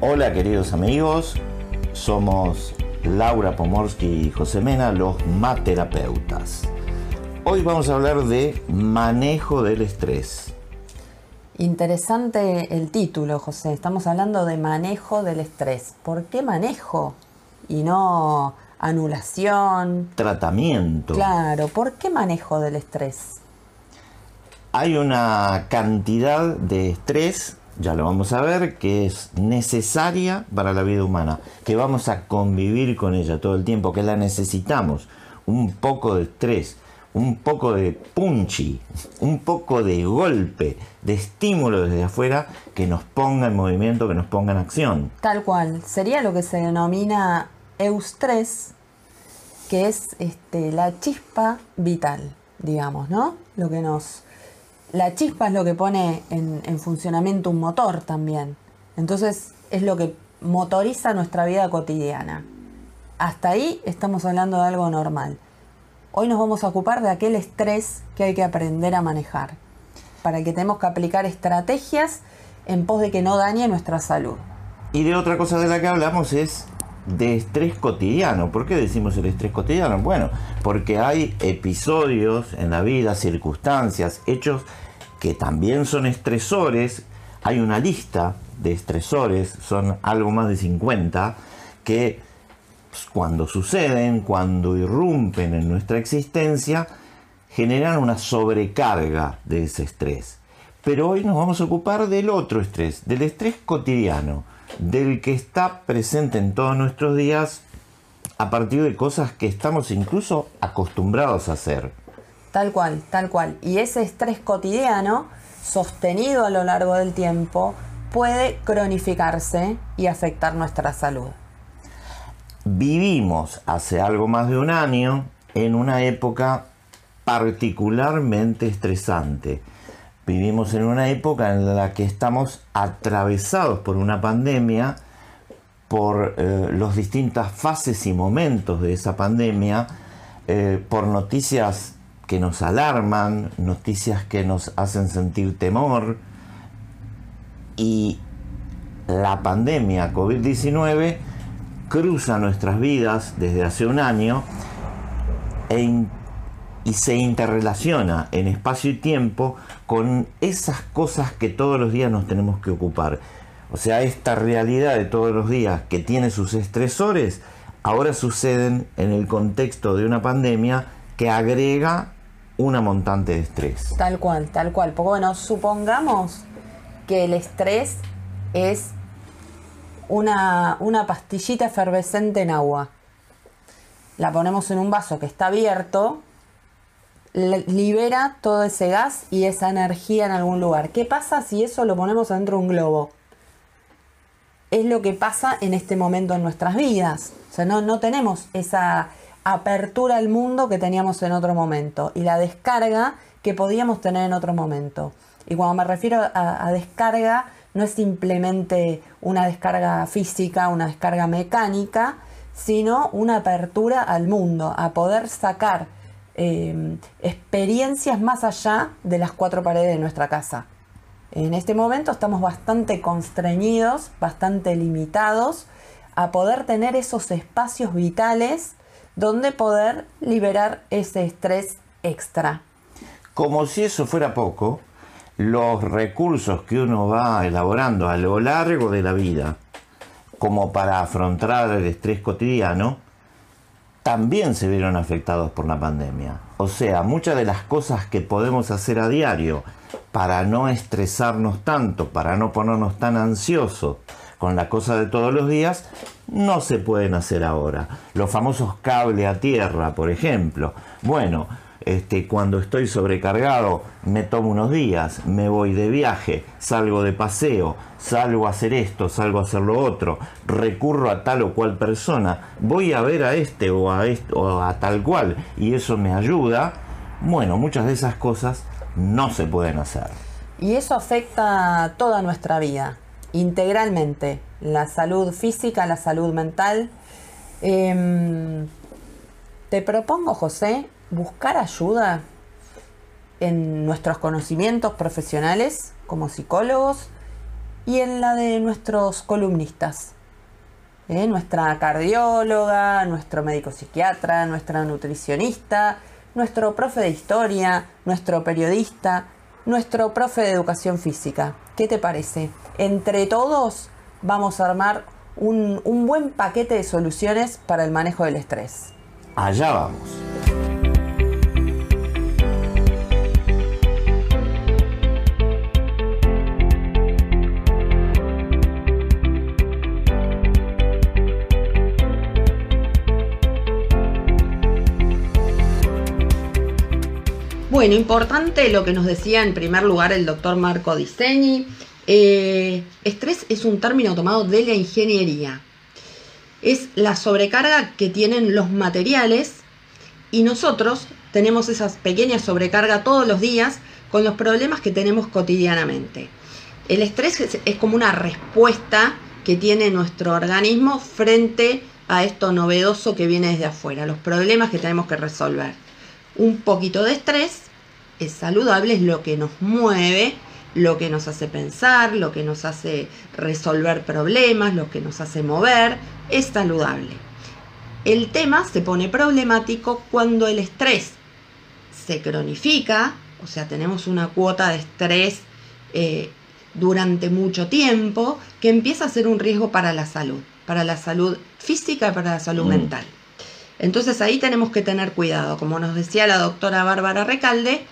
Hola queridos amigos, somos Laura Pomorsky y José Mena, los materapeutas. Hoy vamos a hablar de manejo del estrés. Interesante el título, José. Estamos hablando de manejo del estrés. ¿Por qué manejo? Y no anulación. Tratamiento. Claro, ¿por qué manejo del estrés? Hay una cantidad de estrés, ya lo vamos a ver, que es necesaria para la vida humana, que vamos a convivir con ella todo el tiempo, que la necesitamos. Un poco de estrés, un poco de punchy, un poco de golpe, de estímulo desde afuera que nos ponga en movimiento, que nos ponga en acción. Tal cual, sería lo que se denomina eustrés, que es este, la chispa vital, digamos, ¿no? Lo que nos la chispa es lo que pone en, funcionamiento un motor también. Entonces es lo que motoriza nuestra vida cotidiana. Hasta ahí estamos hablando de algo normal. Hoy nos vamos a ocupar de aquel estrés que hay que aprender a manejar, para que tenemos que aplicar estrategias en pos de que no dañe nuestra salud. Y de otra cosa de la que hablamos es de estrés cotidiano. ¿Por qué decimos el estrés cotidiano? Bueno, porque hay episodios en la vida, circunstancias, hechos que también son estresores. Hay una lista de estresores, son algo más de 50, que cuando suceden, cuando irrumpen en nuestra existencia, generan una sobrecarga de ese estrés. Pero hoy nos vamos a ocupar del otro estrés, del estrés cotidiano del que está presente en todos nuestros días a partir de cosas que estamos incluso acostumbrados a hacer. Tal cual, tal cual. Y ese estrés cotidiano, sostenido a lo largo del tiempo, puede cronificarse y afectar nuestra salud. Vivimos hace algo más de un año en una época particularmente estresante Vivimos en una época en la que estamos atravesados por una pandemia, por eh, las distintas fases y momentos de esa pandemia, eh, por noticias que nos alarman, noticias que nos hacen sentir temor. Y la pandemia COVID-19 cruza nuestras vidas desde hace un año e y se interrelaciona en espacio y tiempo con esas cosas que todos los días nos tenemos que ocupar. O sea, esta realidad de todos los días que tiene sus estresores, ahora suceden en el contexto de una pandemia que agrega una montante de estrés. Tal cual, tal cual. Porque bueno, supongamos que el estrés es una, una pastillita efervescente en agua. La ponemos en un vaso que está abierto libera todo ese gas y esa energía en algún lugar. ¿Qué pasa si eso lo ponemos dentro de un globo? Es lo que pasa en este momento en nuestras vidas. O sea, no, no tenemos esa apertura al mundo que teníamos en otro momento y la descarga que podíamos tener en otro momento. Y cuando me refiero a, a descarga, no es simplemente una descarga física, una descarga mecánica, sino una apertura al mundo, a poder sacar Em, experiencias más allá de las cuatro paredes de nuestra casa. En este momento estamos bastante constreñidos, bastante limitados a poder tener esos espacios vitales donde poder liberar ese estrés extra. Como si eso fuera poco, los recursos que uno va elaborando a lo largo de la vida, como para afrontar el estrés cotidiano, también se vieron afectados por la pandemia. O sea, muchas de las cosas que podemos hacer a diario para no estresarnos tanto, para no ponernos tan ansiosos con la cosa de todos los días, no se pueden hacer ahora. Los famosos cable a tierra, por ejemplo. Bueno, este, cuando estoy sobrecargado me tomo unos días, me voy de viaje, salgo de paseo, salgo a hacer esto, salgo a hacer lo otro, recurro a tal o cual persona, voy a ver a este o a, esto, o a tal cual y eso me ayuda. Bueno, muchas de esas cosas no se pueden hacer. Y eso afecta toda nuestra vida, integralmente, la salud física, la salud mental. Em, te propongo, José, buscar ayuda en nuestros conocimientos profesionales como psicólogos y en la de nuestros columnistas. ¿eh? Nuestra cardióloga, nuestro médico psiquiatra, nuestra nutricionista, nuestro profe de historia, nuestro periodista, nuestro profe de educación física. ¿Qué te parece? Entre todos vamos a armar un, un buen paquete de soluciones para el manejo del estrés. Allá vamos. Bueno, importante lo que nos decía en primer lugar el doctor Marco Disegni. Eh, estrés es un término tomado de la ingeniería. Es la sobrecarga que tienen los materiales y nosotros tenemos esa pequeña sobrecarga todos los días con los problemas que tenemos cotidianamente. El estrés es, es como una respuesta que tiene nuestro organismo frente a esto novedoso que viene desde afuera, los problemas que tenemos que resolver. Un poquito de estrés es saludable, es lo que nos mueve, lo que nos hace pensar, lo que nos hace resolver problemas, lo que nos hace mover, es saludable. El tema se pone problemático cuando el estrés se cronifica, o sea, tenemos una cuota de estrés eh, durante mucho tiempo que empieza a ser un riesgo para la salud, para la salud física y para la salud Mm. mental. Entonces ahí tenemos que tener cuidado. Como nos decía la doctora Bárbara Recalde,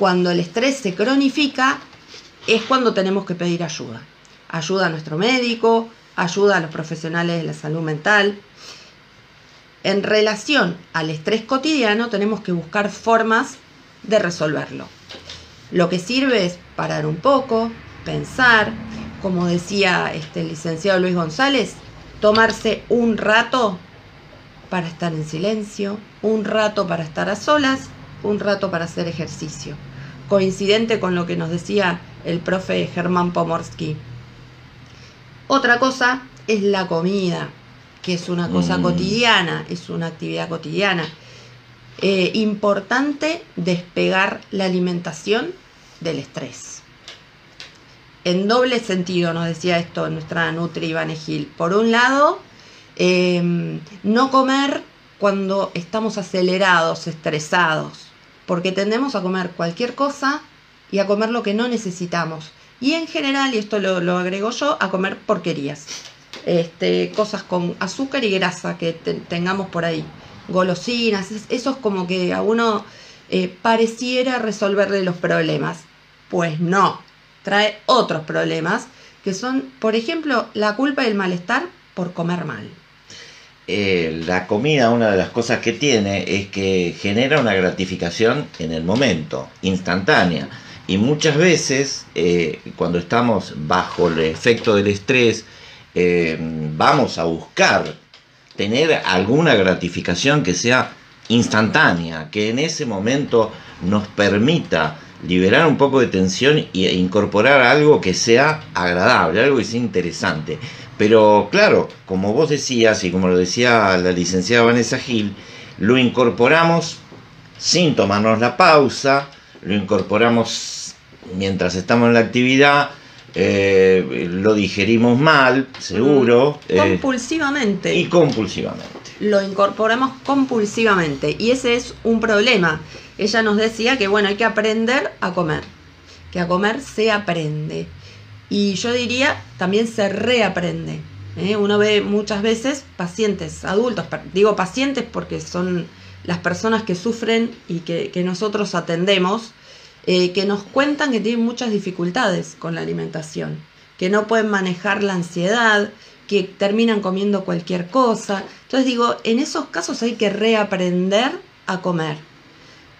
cuando el estrés se cronifica es cuando tenemos que pedir ayuda. Ayuda a nuestro médico, ayuda a los profesionales de la salud mental. En relación al estrés cotidiano tenemos que buscar formas de resolverlo. Lo que sirve es parar un poco, pensar, como decía este, el licenciado Luis González, tomarse un rato para estar en silencio, un rato para estar a solas, un rato para hacer ejercicio. Coincidente con lo que nos decía el profe Germán Pomorsky. Otra cosa es la comida, que es una cosa Mm. cotidiana, es una actividad cotidiana. Eh, importante despegar la alimentación del estrés. En doble sentido nos decía esto nuestra Nutri Ivane Gil. Por un lado, eh, no comer cuando estamos acelerados, estresados, porque tendemos a comer cualquier cosa y a comer lo que no necesitamos. Y en general, y esto lo, lo agrego yo, a comer porquerías. Este, cosas con azúcar y grasa que te- tengamos por ahí. Golosinas, es- eso es como que a uno eh, pareciera resolverle los problemas. Pues no, trae otros problemas que son, por ejemplo, la culpa y el malestar por comer mal. Eh, la comida, una de las cosas que tiene es que genera una gratificación en el momento, instantánea. Y muchas veces, eh, cuando estamos bajo el efecto del estrés, eh, vamos a buscar tener alguna gratificación que sea instantánea, que en ese momento nos permita liberar un poco de tensión e incorporar algo que sea agradable, algo que sea interesante. Pero claro, como vos decías y como lo decía la licenciada Vanessa Gil, lo incorporamos sin tomarnos la pausa, lo incorporamos mientras estamos en la actividad, eh, lo digerimos mal, seguro, eh, Compulsivamente. y compulsivamente. Lo incorporamos compulsivamente y ese es un problema. Ella nos decía que bueno, hay que aprender a comer, que a comer se aprende. Y yo diría, también se reaprende. ¿eh? Uno ve muchas veces pacientes, adultos, digo pacientes porque son las personas que sufren y que, que nosotros atendemos, eh, que nos cuentan que tienen muchas dificultades con la alimentación, que no pueden manejar la ansiedad, que terminan comiendo cualquier cosa. Entonces digo, en esos casos hay que reaprender a comer.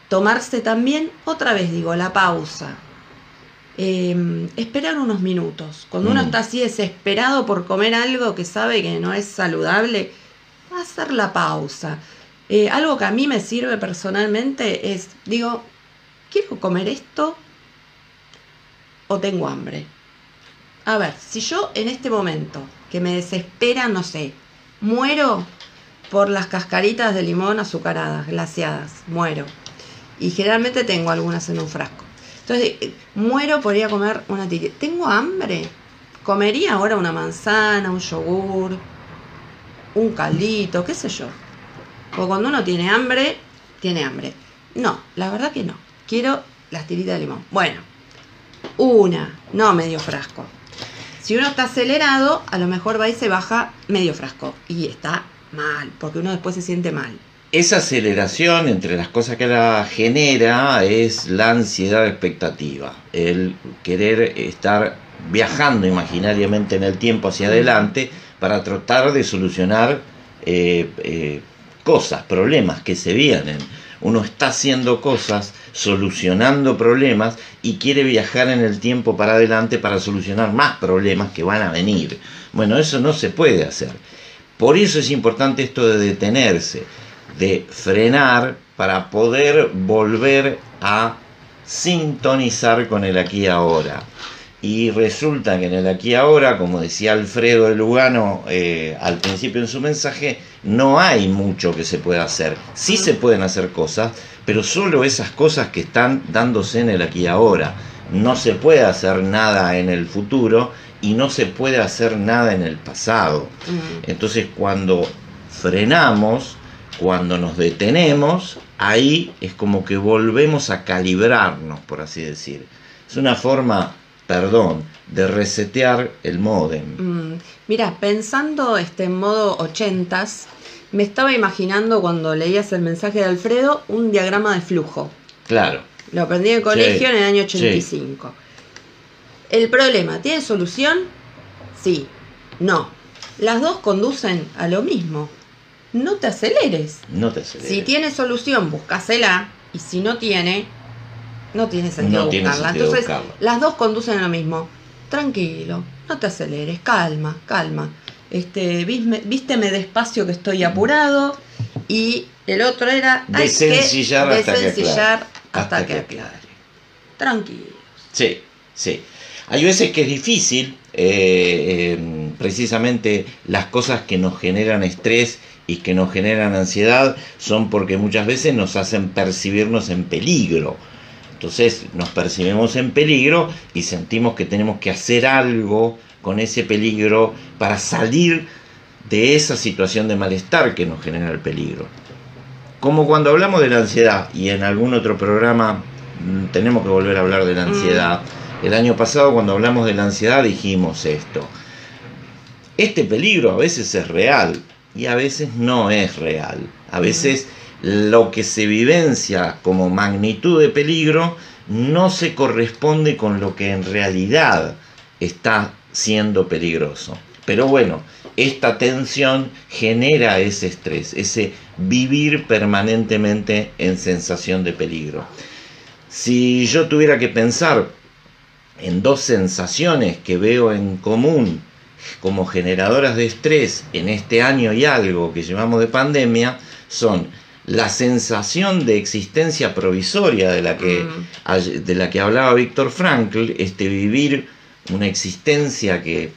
Tomarse también, otra vez digo, la pausa. Eh, esperar unos minutos. Cuando uno Mm. está así desesperado por comer algo que sabe que no es saludable, hacer la pausa. Eh, algo que a mí me sirve personalmente es, digo, ¿quiero comer esto o tengo hambre? A ver, si yo en este momento que me desespera, no sé, muero por las cascaritas de limón azucaradas, glaseadas, muero. Y generalmente tengo algunas en un frasco. Entonces, eh, muero por ir a comer una tiri. ¿Tengo hambre? comería ahora una manzana, un yogur, un caldito, qué sé yo. Porque cuando uno tiene hambre, tiene hambre. No, la verdad que no. Quiero las tiritas de limón. Bueno, una, no medio frasco. Si uno está acelerado, a lo mejor va y se baja medio frasco. Y está mal, porque uno después se siente mal. Esa aceleración entre las cosas que la genera es la ansiedad expectativa, el querer estar viajando imaginariamente en el tiempo hacia adelante para tratar de solucionar eh, eh, cosas, problemas que se vienen. Uno está haciendo cosas, solucionando problemas y quiere viajar en el tiempo para adelante para solucionar más problemas que van a venir. Bueno, eso no se puede hacer. Por eso es importante esto de detenerse de frenar para poder volver a sintonizar con el aquí y ahora. Y resulta que en el aquí ahora, como decía Alfredo de Lugano eh, al principio en su mensaje, no hay mucho que se pueda hacer. Sí se pueden hacer cosas, pero solo esas cosas que están dándose en el aquí y ahora. No se puede hacer nada en el futuro y no se puede hacer nada en el pasado. Entonces cuando frenamos, cuando nos detenemos, ahí es como que volvemos a calibrarnos, por así decir. Es una forma, perdón, de resetear el modem. Mm, mira, pensando este, en modo ochentas, me estaba imaginando cuando leías el mensaje de Alfredo un diagrama de flujo. Claro. Lo aprendí en el colegio en el año 85. El problema, ¿tiene solución? Sí. No. Las dos conducen a lo mismo no te aceleres. No te aceleres. Si tiene solución, búscasela. Y si no tiene, no tiene sentido buscarla. Entonces, las dos conducen a lo mismo. Tranquilo, no te aceleres, calma, calma. Este, vísteme despacio que estoy apurado. Y el otro era desencillar, hasta, que hasta, que aclare. Tranquilo. Sí, sí. Hay veces que es difícil, eh, eh, precisamente las cosas que nos generan estrés y que nos generan ansiedad son porque muchas veces nos hacen percibirnos en peligro. Entonces nos percibimos en peligro y sentimos que tenemos que hacer algo con ese peligro para salir de esa situación de malestar que nos genera el peligro. Como cuando hablamos de la ansiedad y en algún otro programa mm, tenemos que volver a hablar de la ansiedad. Mm. El año pasado cuando hablamos de la ansiedad dijimos esto. Este peligro a veces es real, y a veces no es real. A veces lo que se vivencia como magnitud de peligro no se corresponde con lo que en realidad está siendo peligroso. Pero bueno, esta tensión genera ese estrés, ese vivir permanentemente en sensación de peligro. Si yo tuviera que pensar en dos sensaciones que veo en común como generadoras de estrés en este año y algo que llevamos de pandemia son la sensación de existencia provisoria de la que, mm. de la que hablaba Víctor Frankl, este vivir una existencia que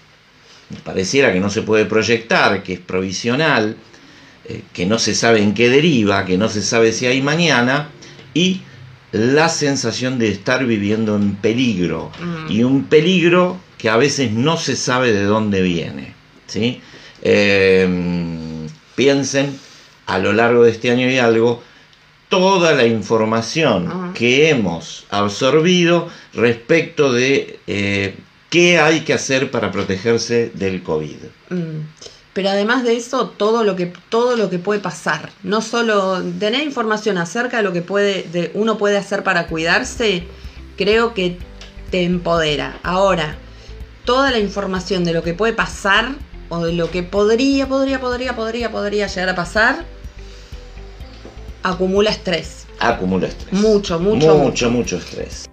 pareciera que no se puede proyectar, que es provisional, eh, que no se sabe en qué deriva, que no se sabe si hay mañana, y la sensación de estar viviendo en peligro. Mm. Y un peligro que a veces no se sabe de dónde viene. ¿sí? Em, piensen a lo largo de este año y algo toda la información que hemos absorbido respecto de eh, qué hay que hacer para protegerse del COVID. Mm. Pero además de eso, todo lo que, todo lo que puede pasar. No solo tener información acerca de lo que puede, de, uno puede hacer para cuidarse, creo que te empodera. Ahora, toda la información de lo que puede pasar o de lo que podría, podría, podría, podría, podría llegar a pasar, acumula estrés. Acumula estrés. Mucho, mucho. Mucho, mucho, estrés.